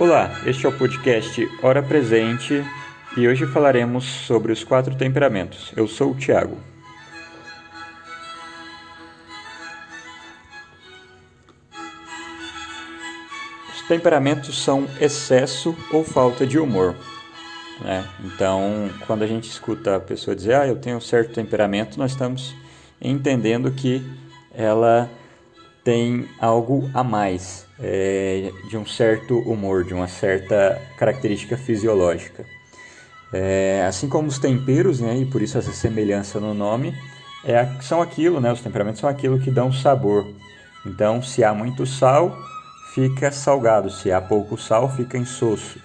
Olá, este é o podcast Hora Presente e hoje falaremos sobre os quatro temperamentos. Eu sou o Tiago. Os temperamentos são excesso ou falta de humor. Né? Então, quando a gente escuta a pessoa dizer, ah, eu tenho um certo temperamento, nós estamos entendendo que ela tem algo a mais é, de um certo humor, de uma certa característica fisiológica. É, assim como os temperos, né, e por isso essa semelhança no nome, é, são aquilo, né, os temperamentos são aquilo que dão sabor. Então, se há muito sal, fica salgado, se há pouco sal, fica insosso.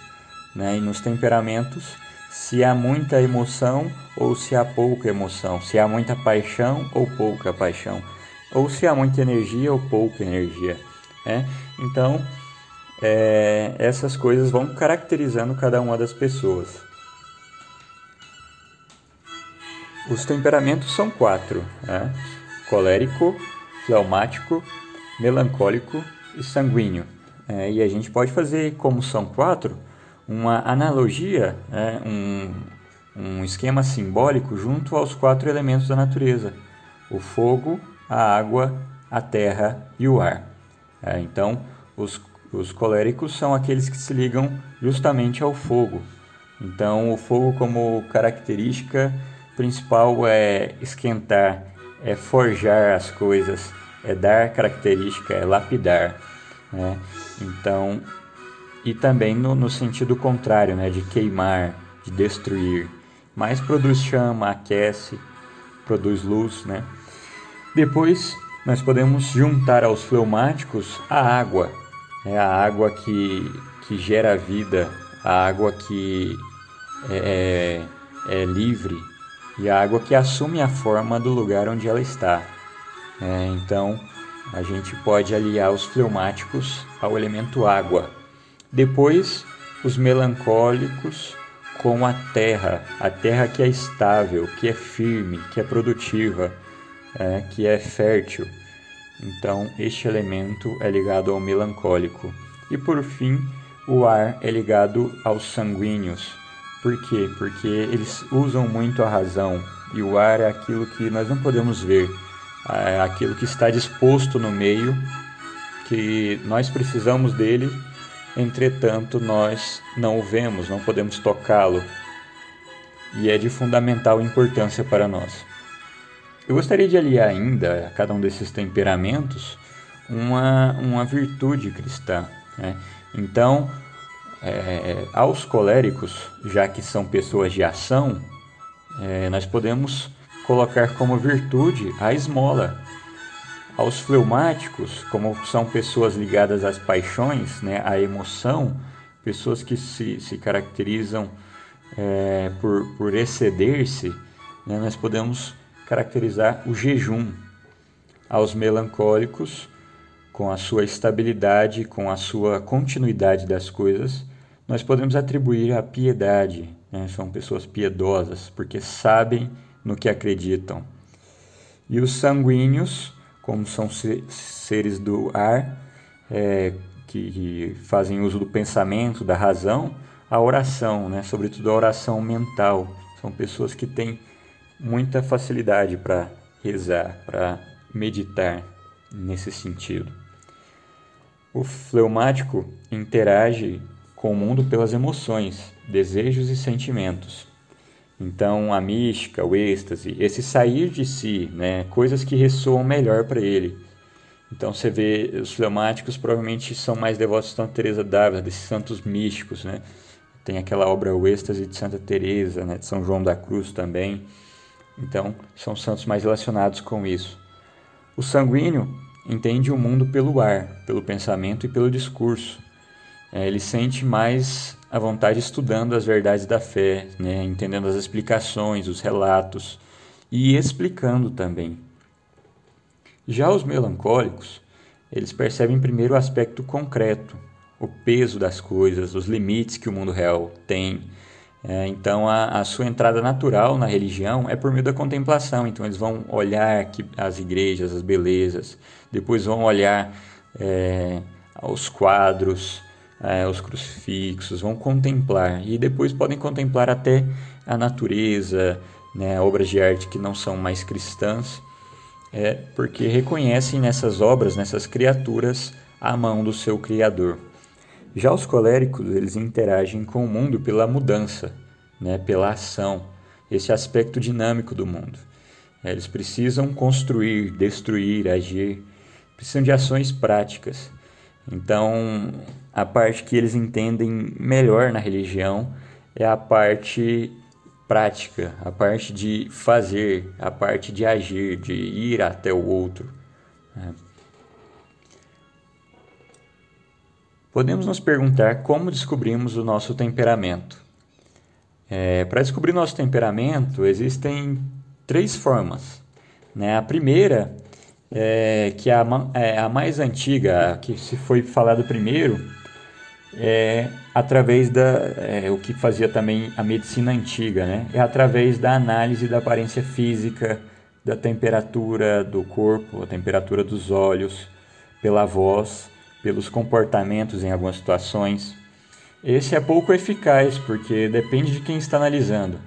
Né? E nos temperamentos, se há muita emoção ou se há pouca emoção, se há muita paixão ou pouca paixão, ou se há muita energia ou pouca energia. Né? Então, é, essas coisas vão caracterizando cada uma das pessoas. Os temperamentos são quatro: né? colérico, fleumático, melancólico e sanguíneo. É, e a gente pode fazer, como são quatro, uma analogia, é, um, um esquema simbólico junto aos quatro elementos da natureza: o fogo, a água, a terra e o ar. É, então, os, os coléricos são aqueles que se ligam justamente ao fogo. Então, o fogo, como característica principal, é esquentar, é forjar as coisas, é dar característica, é lapidar. Né? Então, e também no, no sentido contrário, né, de queimar, de destruir. Mas produz chama, aquece, produz luz, né? Depois nós podemos juntar aos fleumáticos a água, é a água que, que gera vida, a água que é, é, é livre e a água que assume a forma do lugar onde ela está. É, então a gente pode aliar os fleumáticos ao elemento água. Depois, os melancólicos com a terra, a terra que é estável, que é firme, que é produtiva, é, que é fértil. Então, este elemento é ligado ao melancólico. E por fim, o ar é ligado aos sanguíneos. Por quê? Porque eles usam muito a razão e o ar é aquilo que nós não podemos ver, é aquilo que está disposto no meio, que nós precisamos dele entretanto nós não o vemos, não podemos tocá-lo e é de fundamental importância para nós. Eu gostaria de aliar ainda a cada um desses temperamentos uma, uma virtude cristã. Né? Então, é, aos coléricos, já que são pessoas de ação, é, nós podemos colocar como virtude a esmola, aos fleumáticos, como são pessoas ligadas às paixões, né, à emoção, pessoas que se, se caracterizam é, por, por exceder-se, né, nós podemos caracterizar o jejum. Aos melancólicos, com a sua estabilidade, com a sua continuidade das coisas, nós podemos atribuir a piedade. Né? São pessoas piedosas, porque sabem no que acreditam. E os sanguíneos, como são seres do ar, é, que, fazem uso do pensamento, da razão, a oração, né? sobretudo a oração mental. São pessoas que têm muita facilidade para rezar, para meditar nesse sentido. O fleumático interage com o mundo pelas emoções, desejos e sentimentos. Então, a mística, o êxtase, esse sair de si, né, coisas que ressoam melhor para ele. Então, você vê, os fleumáticos provavelmente são mais devotos de Santa Teresa d'Ávila, desses santos místicos, né? Tem aquela obra O Êxtase de Santa Teresa, né, de São João da Cruz também. Então, são santos mais relacionados com isso. O sanguíneo entende o mundo pelo ar, pelo pensamento e pelo discurso. É, ele sente mais à vontade estudando as verdades da fé, né, entendendo as explicações, os relatos e explicando também. Já os melancólicos, eles percebem primeiro o aspecto concreto, o peso das coisas, os limites que o mundo real tem. É, então, a, a, sua entrada natural na religião é por meio da contemplação. Então, eles vão olhar que, as igrejas, as belezas, depois vão olhar é, aos quadros, é, os crucifixos, vão contemplar e depois podem contemplar até a natureza, né, obras de arte que não são mais cristãs, é porque reconhecem nessas obras, nessas criaturas, a mão do seu Criador. Já os coléricos, eles interagem com o mundo pela mudança, né, pela ação, esse aspecto dinâmico do mundo. É, eles precisam construir, destruir, agir, precisam de ações práticas. Então, a parte que eles entendem melhor na religião é a parte prática, a parte de fazer, a parte de agir, de ir até o outro. Né? Podemos nos perguntar como descobrimos o nosso temperamento. É, Para descobrir nosso temperamento, existem três formas. Né? A primeira, é, que é a, é a mais antiga, que se foi falado primeiro, é através da é, o que fazia também a medicina antiga, né? É através da análise da aparência física, da temperatura do corpo, a temperatura dos olhos, pela voz, pelos comportamentos em algumas situações. Esse é pouco eficaz porque depende de quem está analisando.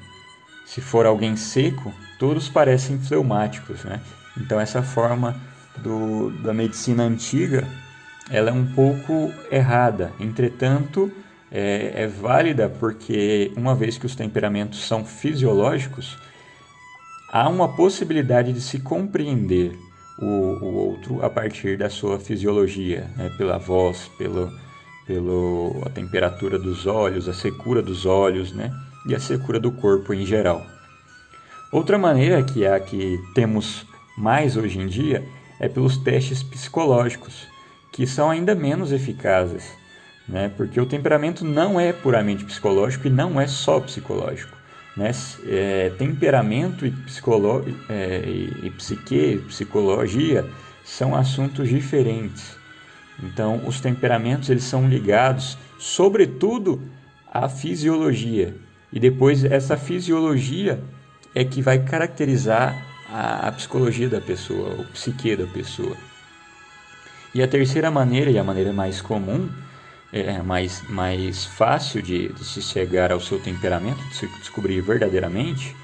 Se for alguém seco, todos parecem fleumáticos, né? Então essa forma do, da medicina antiga ela é um pouco errada. Entretanto, é, é, válida porque, uma vez que os temperamentos são fisiológicos, há uma possibilidade de se compreender o, o outro a partir da sua fisiologia, né? pela voz, pelo, pelo a temperatura dos olhos, a secura dos olhos né? e a secura do corpo em geral. Outra maneira que é a que temos mais hoje em dia é pelos testes psicológicos que são ainda menos eficazes, né? porque o temperamento não é puramente psicológico e não é só psicológico. Né? É, temperamento e, psicolo... É, e, psique, psicologia são assuntos diferentes. Então, os temperamentos eles são ligados, sobretudo, à fisiologia. E depois essa fisiologia é que vai caracterizar a, a psicologia da pessoa, o psique da pessoa. E a terceira maneira, e a maneira mais comum, é mais, mais fácil de, de se chegar ao seu temperamento, de se descobrir verdadeiramente,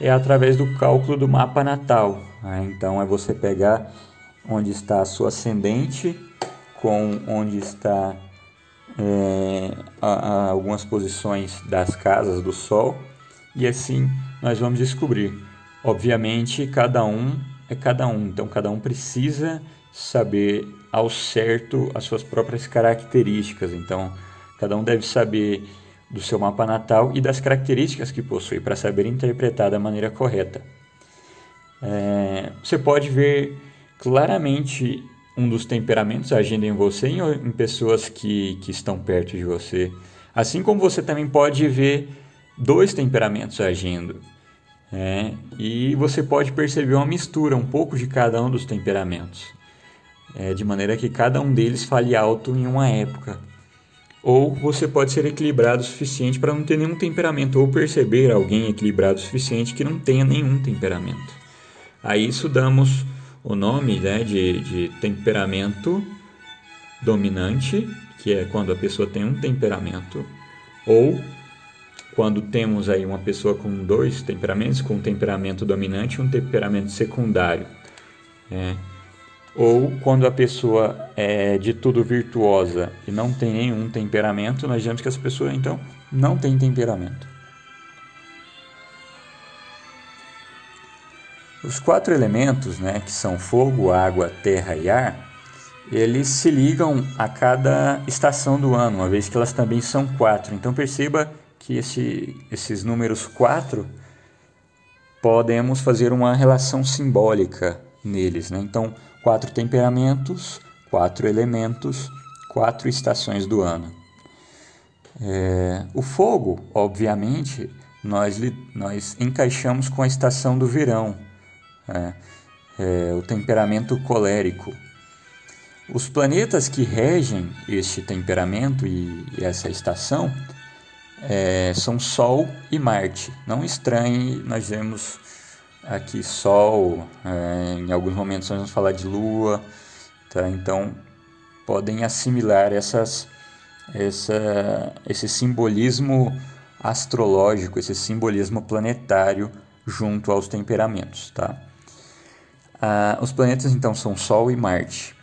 é através do cálculo do mapa natal. Né? Então, é você pegar onde está a sua ascendente com onde está é, a, a algumas posições das casas do Sol e assim nós vamos descobrir. Obviamente, cada um é cada um, então cada um precisa saber ao certo as suas próprias características. Então, cada um deve saber do seu mapa natal e das características que possui para saber interpretar da maneira correta. É, você pode ver claramente um dos temperamentos agindo em você e em pessoas que, que estão perto de você. Assim como você também pode ver dois temperamentos agindo. É, e você pode perceber uma mistura, um pouco de cada um dos temperamentos é, de maneira que cada um deles fale alto em uma época. Ou você pode ser equilibrado o suficiente para não ter nenhum temperamento, ou perceber alguém equilibrado o suficiente que não tenha nenhum temperamento. A isso damos o nome né, de, de temperamento dominante, que é quando a pessoa tem um temperamento, ou quando temos aí uma pessoa com dois temperamentos, com um temperamento dominante e um temperamento secundário. É, ou quando a pessoa é de tudo virtuosa e não tem nenhum temperamento, nós dizemos que essa pessoa então não tem temperamento. Os quatro elementos, né, que são fogo, água, terra e ar, eles se ligam a cada estação do ano, uma vez que elas também são quatro. Então perceba que esse, esses números quatro podemos fazer uma relação simbólica neles. Né? Então, quatro temperamentos, quatro elementos, quatro estações do ano. É, o fogo, obviamente, nós, nós encaixamos com a estação do verão, é, é, o temperamento colérico. Os planetas que regem este temperamento e, e essa estação é, são Sol e Marte. Não estranhe, nós vemos aqui Sol, é, em alguns momentos nós vamos falar de Lua, tá? Então podem assimilar essas, essa, esse simbolismo astrológico, esse simbolismo planetário junto aos temperamentos, tá? Ah, os planetas então são Sol e Marte.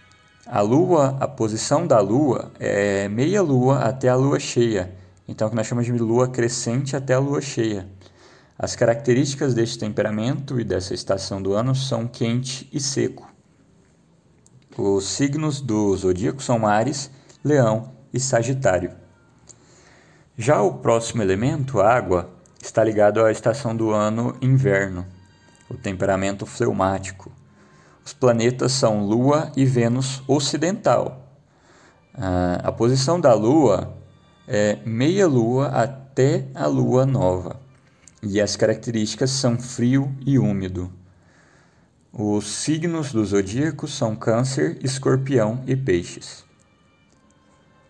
A Lua, a posição da Lua é meia Lua até a Lua cheia, então que nós chamamos de Lua crescente até a Lua cheia. As características deste temperamento e dessa estação do ano são quente e seco. Os signos do zodíaco são Ares, Leão e Sagitário. Já o próximo elemento, água, está ligado à estação do ano inverno, o temperamento fleumático. Os planetas são Lua e Vênus ocidental. A posição da Lua é meia Lua até a Lua nova. E as características são frio e úmido. Os signos do zodíaco são Câncer, Escorpião e Peixes.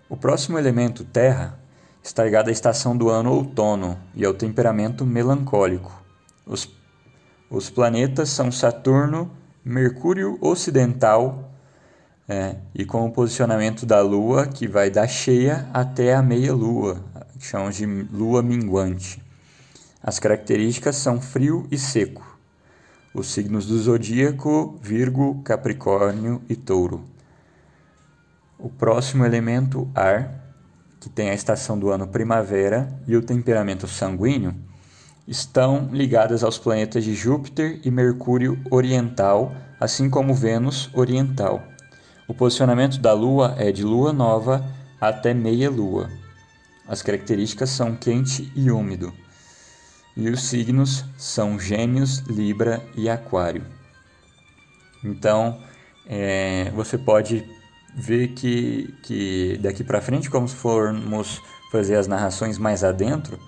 O próximo elemento, terra, está ligado à estação do ano outono e ao temperamento melancólico. Os, os planetas são Saturno, Mercúrio ocidental é, e com o posicionamento da Lua que vai da cheia até a meia-lua, que chamamos de lua minguante. As características são frio e seco os signos do zodíaco, Virgo, Capricórnio e Touro. O próximo elemento, ar, que tem a estação do ano primavera e o temperamento sanguíneo, estão ligadas aos planetas de Júpiter e Mercúrio oriental, assim como Vênus oriental. O posicionamento da Lua é de lua nova até meia lua. As características são quente e úmido. E os signos são Gêmeos, Libra e Aquário. Então, é, você pode ver que, que daqui para frente, como formos fazer as narrações mais adentro,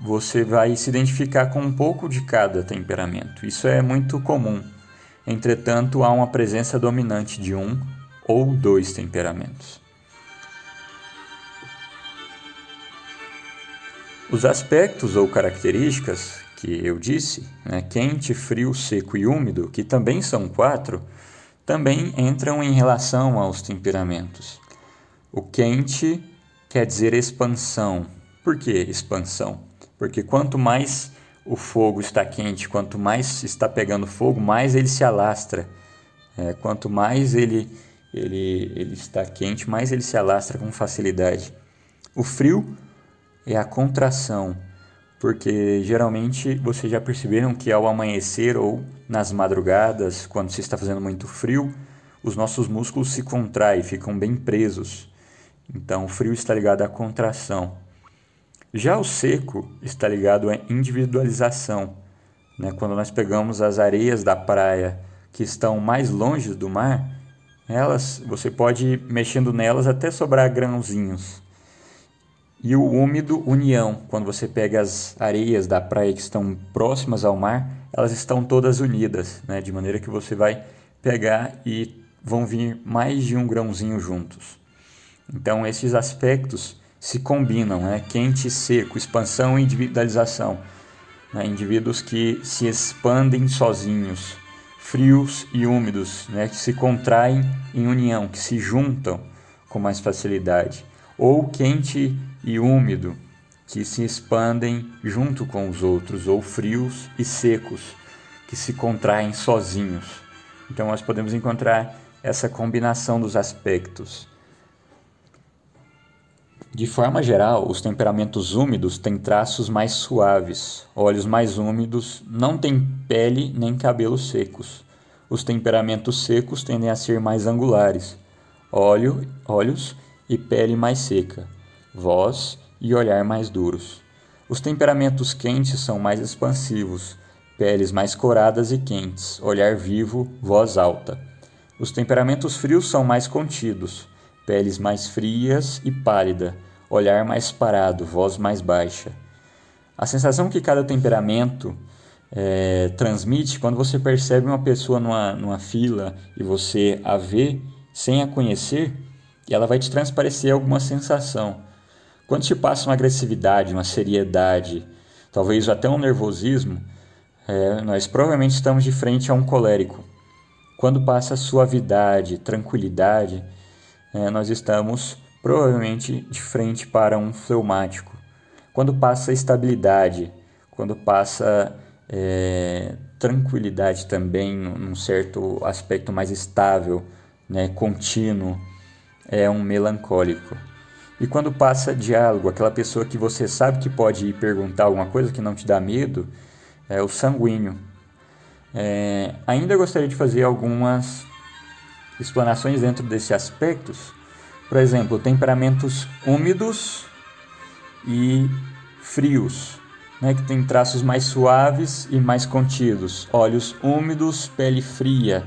você vai se identificar com um pouco de cada temperamento. Isso é muito comum. Entretanto, há uma presença dominante de um ou dois temperamentos. Os aspectos ou características que eu disse, né, quente, frio, seco e úmido, que também são quatro, também entram em relação aos temperamentos. O quente quer dizer expansão. Por que expansão? Porque quanto mais o fogo está quente, quanto mais está pegando fogo, mais ele se alastra. É, quanto mais ele, ele, ele está quente, mais ele se alastra com facilidade. O frio é a contração, porque geralmente vocês já perceberam que ao amanhecer ou nas madrugadas, quando se está fazendo muito frio, os nossos músculos se contraem, ficam bem presos. Então, o frio está ligado à contração. Já o seco está ligado à individualização. Né? Quando nós pegamos as areias da praia que estão mais longe do mar, elas, você pode ir mexendo nelas até sobrar grãozinhos. E o úmido, união. Quando você pega as areias da praia que estão próximas ao mar, elas estão todas unidas, né? de maneira que você vai pegar e vão vir mais de um grãozinho juntos. Então, esses aspectos se combinam, né? quente e seco, expansão e individualização. Né? Indivíduos que se expandem sozinhos, frios e úmidos, né? que se contraem em união, que se juntam com mais facilidade. Ou quente e úmido, que se expandem junto com os outros, ou frios e secos, que se contraem sozinhos. Então nós podemos encontrar essa combinação dos aspectos. De forma geral, os temperamentos úmidos têm traços mais suaves, olhos mais úmidos, não têm pele nem cabelos secos. Os temperamentos secos tendem a ser mais angulares, olho, olhos e pele mais seca voz e olhar mais duros. Os temperamentos quentes são mais expansivos, peles mais coradas e quentes, olhar vivo, voz alta. Os temperamentos frios são mais contidos, peles mais frias e pálida, olhar mais parado, voz mais baixa. A sensação que cada temperamento é, transmite quando você percebe uma pessoa numa, numa fila e você a vê sem a conhecer, ela vai te transparecer alguma sensação. Quando te passa uma agressividade, uma seriedade, talvez até um nervosismo, é, nós provavelmente estamos de frente a um colérico. Quando passa suavidade, tranquilidade, é, nós estamos provavelmente de frente para um fleumático. Quando passa estabilidade, quando passa é, tranquilidade também, num certo aspecto mais estável, né, contínuo, é um melancólico. E quando passa diálogo, aquela pessoa que você sabe que pode ir perguntar alguma coisa que não te dá medo, é o sanguíneo. É, ainda gostaria de fazer algumas explanações dentro desses aspectos. Por exemplo, temperamentos úmidos e frios, né, que tem traços mais suaves e mais contidos. Olhos úmidos, pele fria.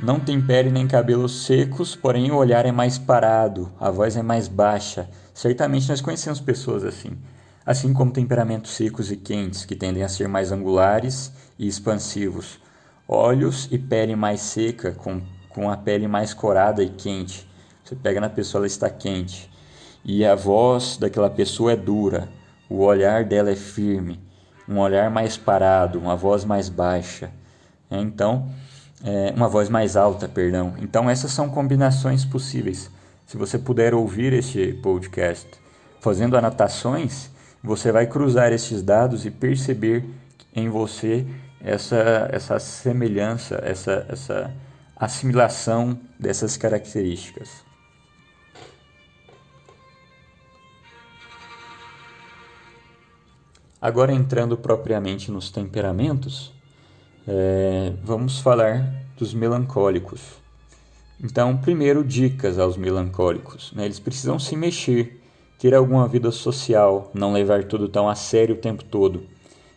Não tem pele nem cabelos secos, porém o olhar é mais parado, a voz é mais baixa. Certamente nós conhecemos pessoas assim. Assim como temperamentos secos e quentes, que tendem a ser mais angulares e expansivos. Olhos e pele mais seca, com, com a pele mais corada e quente. Você pega na pessoa, ela está quente. E a voz daquela pessoa é dura, o olhar dela é firme, um olhar mais parado, uma voz mais baixa. É, então, é, uma voz mais alta, perdão. Então, essas são combinações possíveis. Se você puder ouvir este podcast fazendo anotações, você vai cruzar esses dados e perceber em você essa, essa semelhança, essa, essa assimilação dessas características. Agora entrando propriamente nos temperamentos, é, vamos falar dos melancólicos. Então, primeiro, dicas aos melancólicos. Né? Eles precisam se mexer, ter alguma vida social, não levar tudo tão a sério o tempo todo,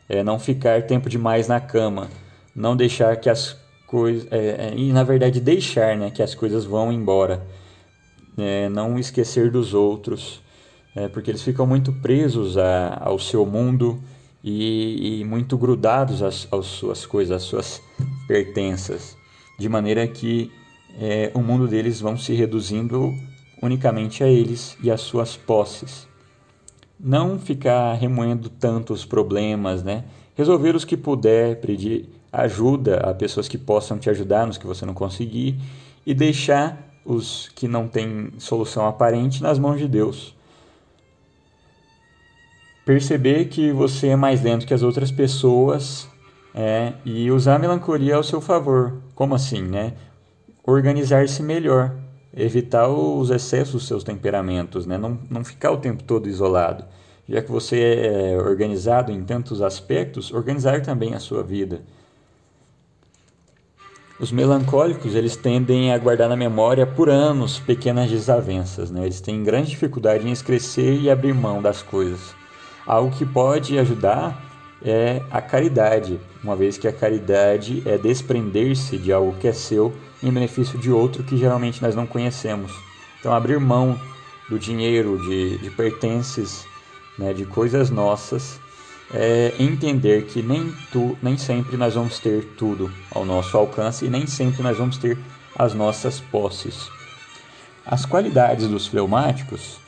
é, não ficar tempo demais na cama, não deixar que as coisas. É, é, e, na verdade, deixar né, que as coisas vão embora, é, não esquecer dos outros é, porque eles ficam muito presos a, ao seu mundo e, e muito grudados às, às, suas coisas, às suas pertenças, de maneira que é, o mundo deles vão se reduzindo unicamente a eles e às suas posses. Não ficar remoendo tanto os problemas, né? Resolver os que puder, pedir ajuda a pessoas que possam te ajudar nos que você não conseguir e deixar os que não têm solução aparente nas mãos de Deus perceber que você é mais lento que as outras pessoas é, e usar a melancolia ao seu favor. Como assim, né? Organizar-se melhor, evitar os excessos dos seus temperamentos, né? Não, não ficar o tempo todo isolado. Já que você é organizado em tantos aspectos, organizar também a sua vida. Os melancólicos, eles tendem a guardar na memória por anos pequenas desavenças, né? Eles têm grande dificuldade em esquecer e abrir mão das coisas. Algo que pode ajudar é a caridade, uma vez que a caridade é desprender-se de algo que é seu em benefício de outro que geralmente nós não conhecemos. Então, abrir mão do dinheiro, de, de pertences, né, de coisas nossas, é entender que nem, tu, nem sempre nós vamos ter tudo ao nosso alcance e nem sempre nós vamos ter as nossas posses. As qualidades dos fleumáticos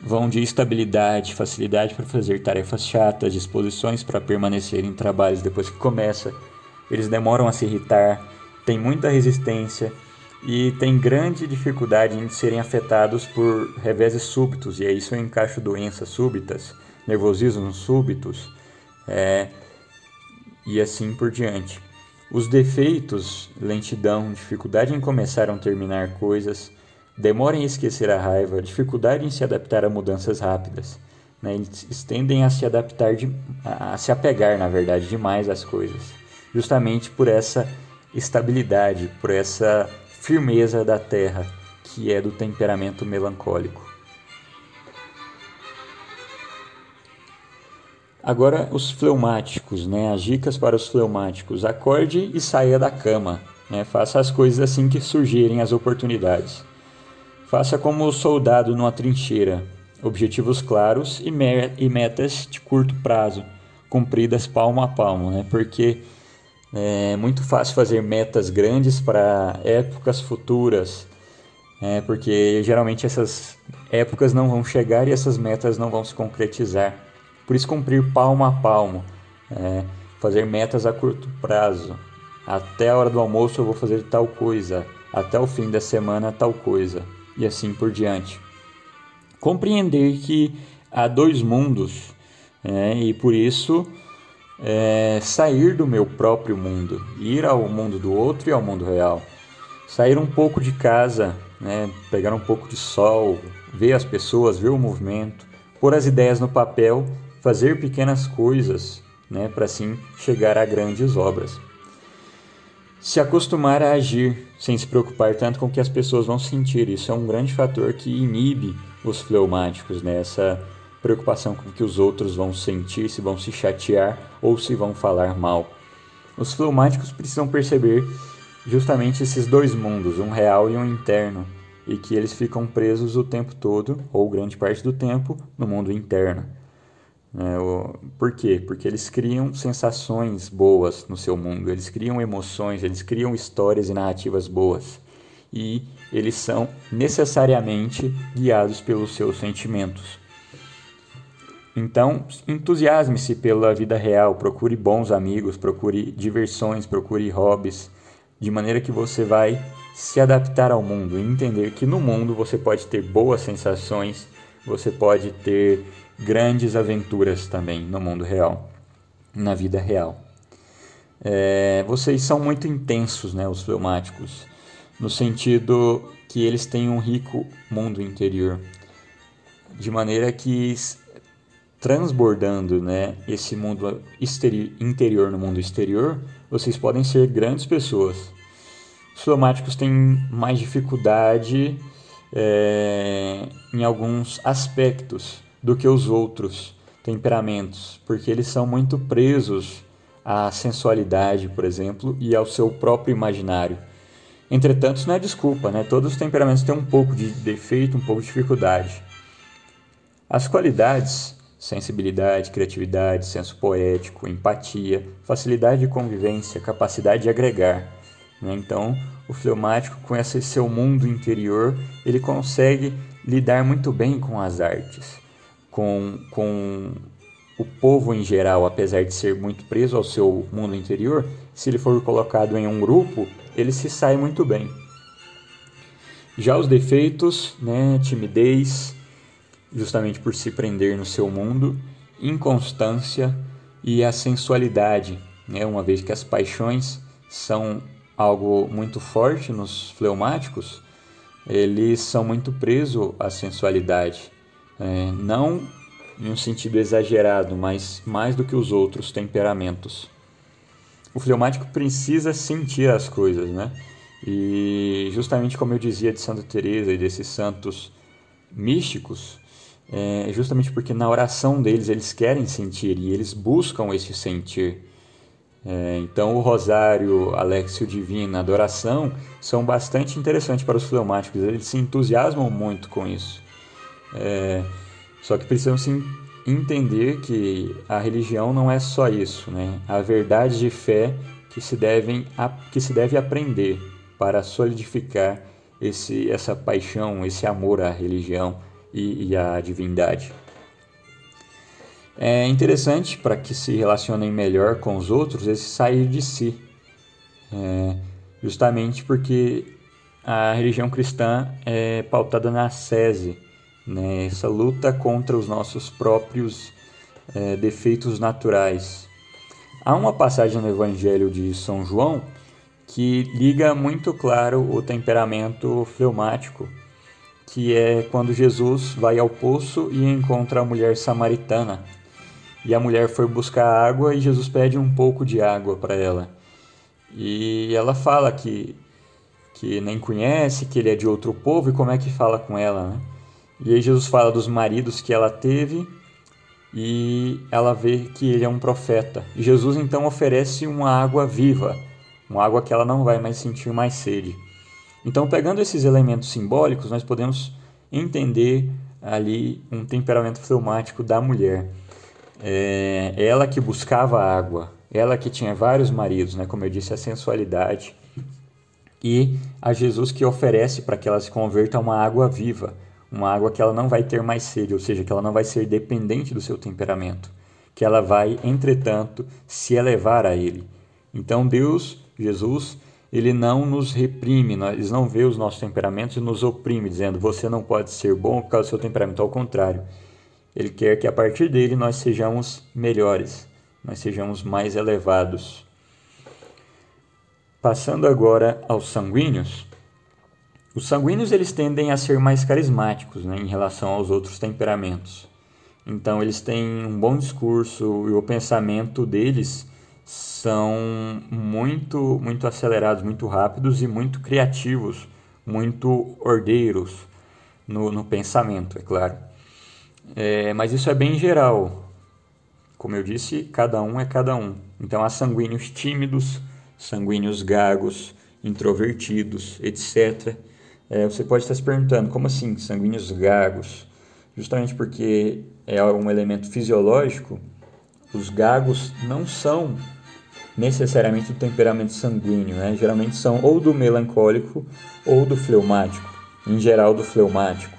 vão de estabilidade, facilidade para fazer tarefas chatas, disposições para permanecer em trabalhos depois que começa. Eles demoram a se irritar, têm muita resistência e têm grande dificuldade em serem afetados por reveses súbitos, e aí isso eu encaixo doenças súbitas, nervosismos súbitos é, e assim por diante. Os defeitos, lentidão, dificuldade em começar ou terminar coisas, demora em esquecer a raiva, dificuldade em se adaptar a mudanças rápidas. Né? Eles tendem a se adaptar, de, a se apegar, na verdade, demais às coisas, justamente por essa estabilidade, por essa firmeza da terra, que é do temperamento melancólico. Agora os fleumáticos, né? As dicas para os fleumáticos: acorde e saia da cama, né? Faça as coisas assim que surgirem as oportunidades. Faça como o soldado numa trincheira, objetivos claros e, e metas de curto prazo, cumpridas palmo a palmo, né? Porque é muito fácil fazer metas grandes para épocas futuras, é, porque geralmente essas épocas não vão chegar e essas metas não vão se concretizar. Por isso, cumprir palmo a palmo, é, fazer metas a curto prazo. Até a hora do almoço eu vou fazer tal coisa, até o fim da semana tal coisa e assim por diante. compreender que há dois mundos é, e por isso é, sair do meu próprio mundo, ir ao mundo do outro e ao mundo real, sair um pouco de casa, né, pegar um pouco de sol, ver as pessoas, ver o movimento, pôr as ideias no papel, fazer pequenas coisas, né, para assim chegar a grandes obras. Se acostumar a agir sem se preocupar tanto com o que as pessoas vão sentir, isso é um grande fator que inibe os fleumáticos, né? Essa preocupação com o que os outros vão sentir, se vão se chatear ou se vão falar mal. Os fleumáticos precisam perceber justamente esses dois mundos, um real e um interno, e que eles ficam presos o tempo todo, ou grande parte do tempo, no mundo interno. É, o, por quê? Porque eles criam sensações boas no seu mundo, eles criam emoções, eles criam histórias e narrativas boas. E eles são necessariamente guiados pelos seus sentimentos. Então, entusiasme-se pela vida real, procure bons amigos, procure diversões, procure hobbies, de maneira que você vai se adaptar ao mundo e entender que no mundo você pode ter boas sensações, você pode ter grandes aventuras também no mundo real, na vida real. É, vocês são muito intensos, né, os fleumáticos, no sentido que eles têm um rico mundo interior, de maneira que transbordando né, esse mundo interior no mundo exterior, vocês podem ser grandes pessoas. Os fleumáticos têm mais dificuldade é, em alguns aspectos do que os outros temperamentos, porque eles são muito presos à sensualidade, por exemplo, e ao seu próprio imaginário. Entretanto, isso não é desculpa, né? Todos os temperamentos têm um pouco de defeito, um pouco de dificuldade. As qualidades, sensibilidade, criatividade, senso poético, empatia, facilidade de convivência, capacidade de agregar. Né? Então, o fleumático, com esse seu mundo interior, ele consegue lidar muito bem com as artes com, com o povo em geral, apesar de ser muito preso ao seu mundo interior, se ele for colocado em um grupo, ele se sai muito bem. Já os defeitos, né, timidez, justamente por se prender no seu mundo, inconstância e a sensualidade, né, uma vez que as paixões são algo muito forte nos fleumáticos, eles são muito presos à sensualidade. É, não em um sentido exagerado, mas mais do que os outros temperamentos. O fleumático precisa sentir as coisas, né? E justamente como eu dizia de Santa Teresa e desses santos místicos, é justamente porque na oração deles eles querem sentir e eles buscam esse sentir. É, então o rosário, Alexio Divina, adoração são bastante interessantes para os fleumáticos. Eles se entusiasmam muito com isso. É, só que precisam sim entender que a religião não é só isso, né? A verdade de fé que se, devem, que se deve aprender para solidificar esse, essa paixão, esse amor à religião e, e à divindade. É interessante para que se relacionem melhor com os outros esse sair de si, é, justamente porque a religião cristã é pautada na sese, né? essa luta contra os nossos próprios é, defeitos naturais. Há uma passagem no Evangelho de São João que liga muito claro o temperamento fleumático, que é quando Jesus vai ao poço e encontra a mulher samaritana. E a mulher foi buscar água e Jesus pede um pouco de água para ela. E ela fala que, que nem conhece, que ele é de outro povo e como é que fala com ela, né? E aí Jesus fala dos maridos que ela teve e ela vê que ele é um profeta. E Jesus então oferece uma água viva, uma água que ela não vai mais sentir mais sede. Então, pegando esses elementos simbólicos, nós podemos entender ali um temperamento fleumático da mulher. É ela que buscava água, ela que tinha vários maridos, né? como eu disse, a sensualidade. E a Jesus que oferece para que ela se converta a uma água viva uma água que ela não vai ter mais sede, ou seja, que ela não vai ser dependente do seu temperamento, que ela vai, entretanto, se elevar a ele. Então Deus, Jesus, ele não nos reprime, eles não vê os nossos temperamentos e nos oprime, dizendo você não pode ser bom por causa do seu temperamento. Ao contrário, ele quer que a partir dele nós sejamos melhores, nós sejamos mais elevados. Passando agora aos sanguíneos, os sanguíneos eles tendem a ser mais carismáticos né, em relação aos outros temperamentos. Então eles têm um bom discurso e o pensamento deles são muito muito acelerados, muito rápidos e muito criativos, muito ordeiros no, no pensamento, é claro. É, mas isso é bem geral. Como eu disse, cada um é cada um. Então há sanguíneos tímidos, sanguíneos gagos, introvertidos, etc. É, você pode estar se perguntando, como assim sanguíneos gagos? Justamente porque é um elemento fisiológico, os gagos não são necessariamente do temperamento sanguíneo, né? geralmente são ou do melancólico ou do fleumático, em geral do fleumático.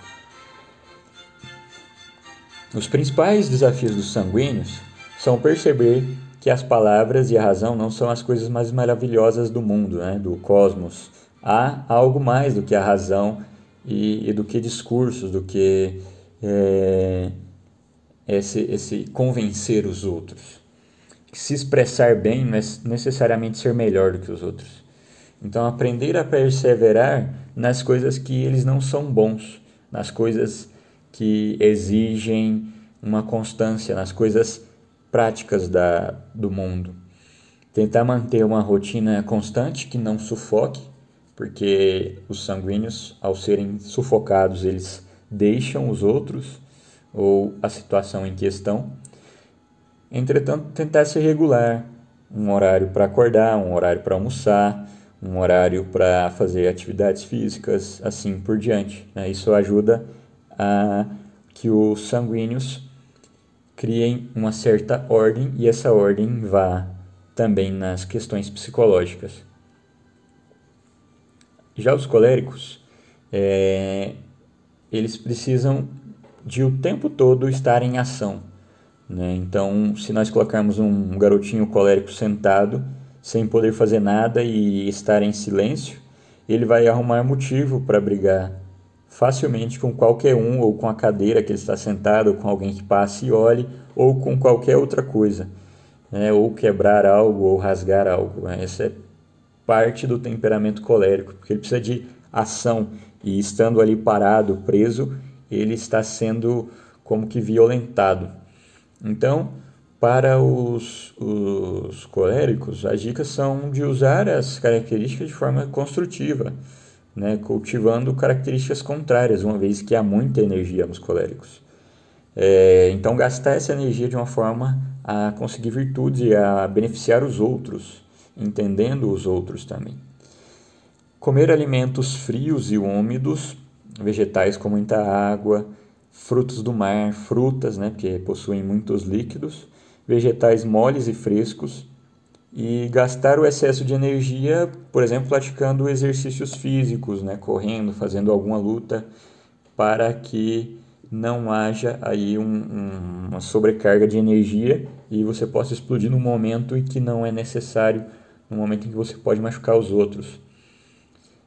Os principais desafios dos sanguíneos são perceber que as palavras e a razão não são as coisas mais maravilhosas do mundo, né? do cosmos. Há algo mais do que a razão e, e do que discursos, do que é, esse, esse convencer os outros se expressar bem não é necessariamente ser melhor do que os outros. Então, aprender a perseverar nas coisas que eles não são bons, nas coisas que exigem uma constância, nas coisas práticas da, do mundo. Tentar manter uma rotina constante que não sufoque, porque os sanguíneos, ao serem sufocados, eles deixam os outros ou a situação em questão Entretanto, tentar se regular, um horário para acordar, um horário para almoçar, um horário para fazer atividades físicas, assim por diante. Né? Isso ajuda a que os sanguíneos criem uma certa ordem e essa ordem vá também nas questões psicológicas. Já os coléricos, é, eles precisam de o tempo todo estar em ação. Né? Então, se nós colocarmos um garotinho colérico sentado, sem poder fazer nada e estar em silêncio, ele vai arrumar motivo para brigar facilmente com qualquer um, ou com a cadeira que ele está sentado, ou com alguém que passe e olhe, ou com qualquer outra coisa, né? ou quebrar algo, ou rasgar algo. Né? Essa é parte do temperamento colérico, porque ele precisa de ação, e estando ali parado, preso, ele está sendo como que violentado. Então, para os, os coléricos, as dicas são de usar as características de forma construtiva, né, cultivando características contrárias, uma vez que há muita energia nos coléricos. É, então, gastar essa energia de uma forma a conseguir virtudes e a beneficiar os outros, entendendo os outros também. Comer alimentos frios e úmidos, vegetais com muita água, frutos do mar, frutas, né, porque possuem muitos líquidos, vegetais moles e frescos, e gastar o excesso de energia, por exemplo, praticando exercícios físicos, né, correndo, fazendo alguma luta, para que não haja aí um, um, uma sobrecarga de energia e você possa explodir no momento em que não é necessário, no momento em que você pode machucar os outros.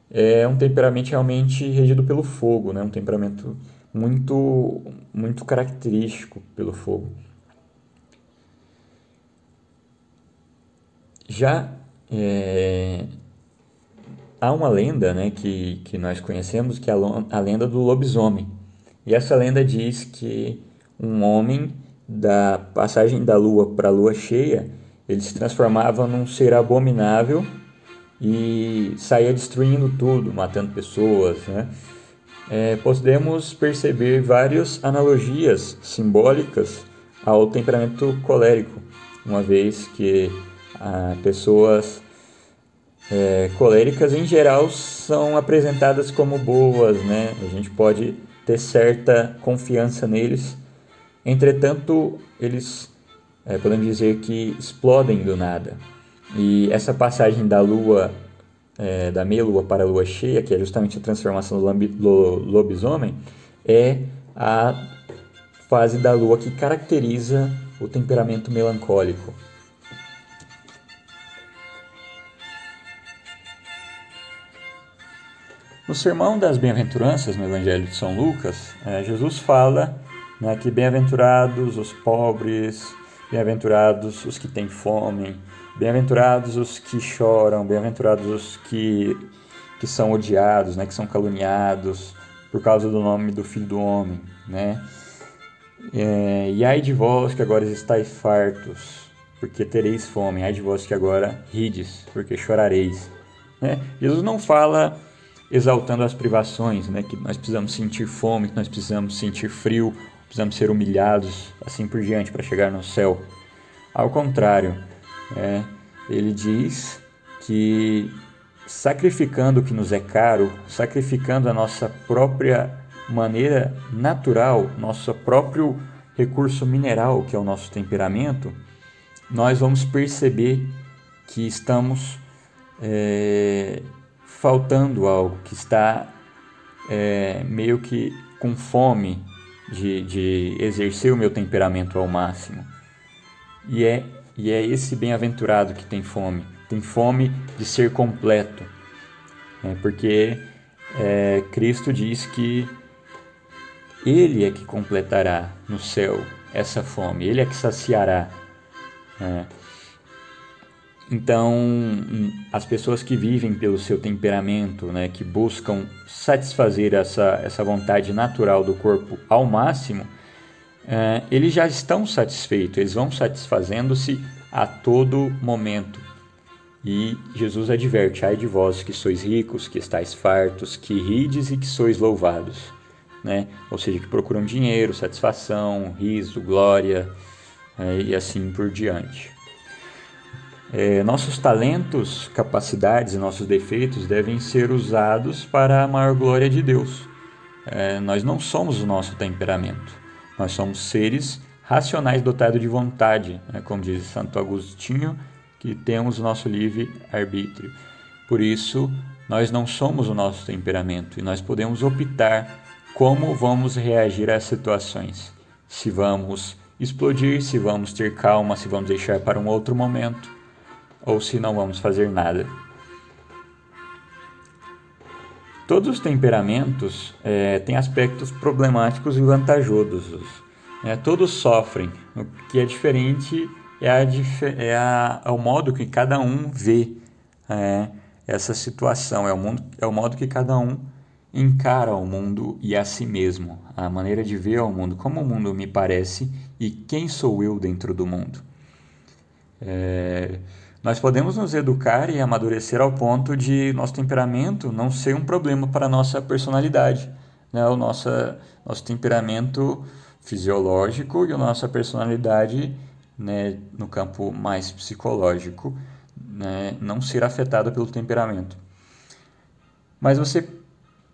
É um temperamento realmente regido pelo fogo, né? um temperamento muito, muito característico pelo fogo. Já é, há uma lenda né, que, que nós conhecemos, que é a, lenda do lobisomem. E essa lenda diz que um homem, da passagem da lua para a lua cheia, ele se transformava num ser abominável e saía destruindo tudo, matando pessoas, né? é, podemos perceber várias analogias simbólicas ao temperamento colérico, uma vez que ah, pessoas é, coléricas em geral são apresentadas como boas, né? A gente pode ter certa confiança neles. Entretanto, eles é, podemos dizer que explodem do nada. E essa passagem da lua é, da meia-lua para a lua cheia, que é justamente a transformação do lobisomem, é a fase da lua que caracteriza o temperamento melancólico. No Sermão das Bem-aventuranças, no Evangelho de São Lucas, é, Jesus fala né, que bem-aventurados os pobres, bem-aventurados os que têm fome, bem-aventurados os que choram, bem-aventurados os que, que são odiados, né, que são caluniados por causa do nome do Filho do Homem. Né? É, e ai de vós que agora estáis fartos, porque tereis fome, ai de vós que agora rides, porque chorareis. Né? Jesus não fala exaltando as privações, né? que nós precisamos sentir fome, que nós precisamos sentir frio, precisamos ser humilhados, assim por diante, para chegar no céu. Ao contrário, é, ele diz que sacrificando o que nos é caro, sacrificando a nossa própria maneira natural, nosso próprio recurso mineral, que é o nosso temperamento, nós vamos perceber que estamos é, faltando algo, que está é, meio que com fome de, de exercer o meu temperamento ao máximo. E é, e é esse bem-aventurado que tem fome, tem fome de ser completo, é, porque é, Cristo diz que Ele é que completará no céu essa fome, Ele é que saciará. É, então, as pessoas que vivem pelo seu temperamento, né, que buscam satisfazer essa, essa vontade natural do corpo ao máximo, é, eles já estão satisfeitos, eles vão satisfazendo-se a todo momento. E Jesus adverte: ai de vós que sois ricos, que estáis fartos, que rides e que sois louvados. Né? Ou seja, que procuram dinheiro, satisfação, riso, glória é, e assim por diante. É, nossos talentos, capacidades e nossos defeitos devem ser usados para a maior glória de Deus. É, nós não somos o nosso temperamento. Nós somos seres racionais dotados de vontade, né? como diz Santo Agostinho, que temos o nosso livre arbítrio. Por isso, nós não somos o nosso temperamento e nós podemos optar como vamos reagir às situações. Se vamos explodir, se vamos ter calma, se vamos deixar para um outro momento ou se não vamos fazer nada. Todos os temperamentos é, têm aspectos problemáticos e vantajosos. Né? Todos sofrem. O que é diferente é, a, é, a, é o modo que cada um vê é, essa situação, é o, mundo, é o modo que cada um encara o mundo e a si mesmo, a maneira de ver o mundo, como o mundo me parece e quem sou eu dentro do mundo. É, nós podemos nos educar e amadurecer ao ponto de nosso temperamento não ser um problema para a nossa personalidade, né? o nosso, temperamento fisiológico e a nossa personalidade né, no campo mais psicológico né, não ser afetada pelo temperamento. Mas você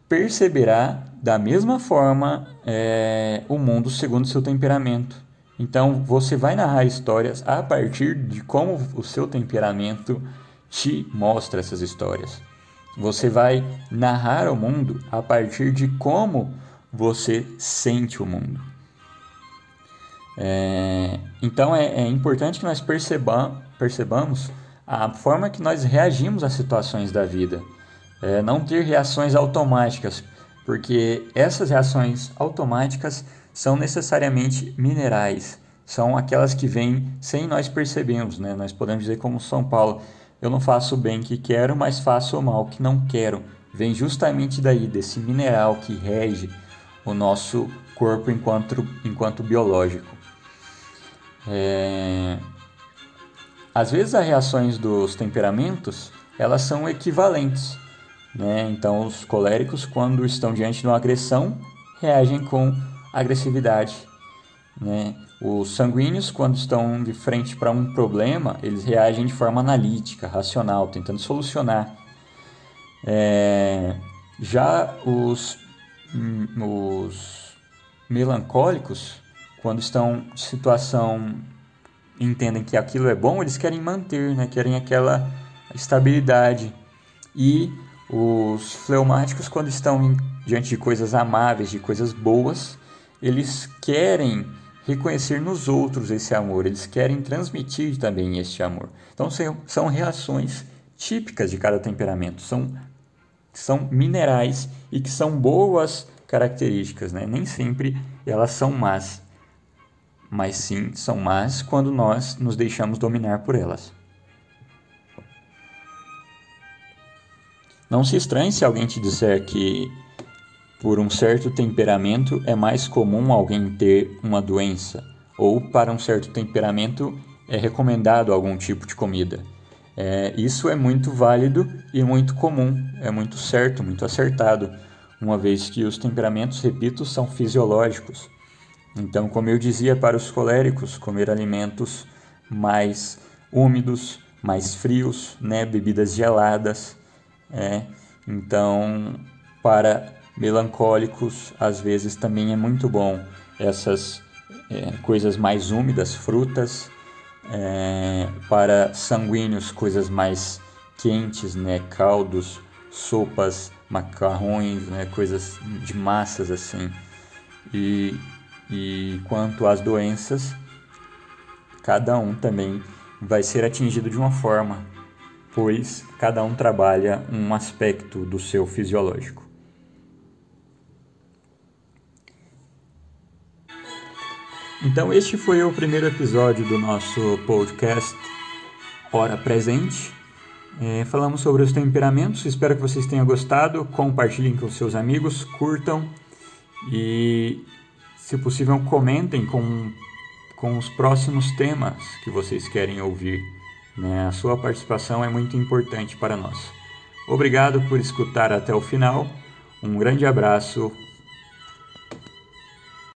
perceberá da mesma forma é, o mundo segundo seu temperamento. Então você vai narrar histórias a partir de como o seu temperamento te mostra essas histórias. Você vai narrar o mundo a partir de como você sente o mundo. É, então é, é, importante que nós perceba, percebamos a forma que nós reagimos às situações da vida. É, não ter reações automáticas, porque essas reações automáticas são necessariamente minerais, são aquelas que vêm sem nós percebermos, né? Nós podemos dizer como São Paulo, eu não faço o bem que quero, mas faço o mal que não quero. Vem justamente daí, desse mineral que rege o nosso corpo enquanto, enquanto biológico. É... Às vezes as reações dos temperamentos, elas são equivalentes. Né? Então os coléricos, quando estão diante de uma agressão, reagem com agressividade. Né? Os sanguíneos, quando estão de frente para um problema, eles reagem de forma analítica, racional, tentando solucionar. É, já os, hum, os melancólicos, quando estão em situação entendem que aquilo é bom, eles querem manter, né? querem aquela estabilidade. E os fleumáticos, quando estão diante de coisas amáveis, de coisas boas, eles querem reconhecer nos outros esse amor, eles querem transmitir também este amor. Então são reações típicas de cada temperamento, são são minerais e que são boas características, né? Nem sempre elas são más, mas sim são más quando nós nos deixamos dominar por elas. Não se estranhe se alguém te disser que por um certo temperamento é mais comum alguém ter uma doença, ou para um certo temperamento é recomendado algum tipo de comida. É, isso é muito válido e muito comum, é muito certo, muito acertado, uma vez que os temperamentos, repito, são fisiológicos. Então, como eu dizia para os coléricos, comer alimentos mais úmidos, mais frios, né, bebidas geladas. É. Então, para melancólicos, às vezes também é muito bom essas é, coisas mais úmidas, frutas, é, para sanguíneos, coisas mais quentes, né? caldos, sopas, macarrões, né? coisas de massas assim. E, e quanto às doenças, cada um também vai ser atingido de uma forma, pois cada um trabalha um aspecto do seu fisiológico. Então, este foi o primeiro episódio do nosso podcast Hora Presente. É, falamos sobre os temperamentos, espero que vocês tenham gostado. Compartilhem com seus amigos, curtam e, se possível, comentem com, com os próximos temas que vocês querem ouvir. Né? A sua participação é muito importante para nós. Obrigado por escutar até o final. Um grande abraço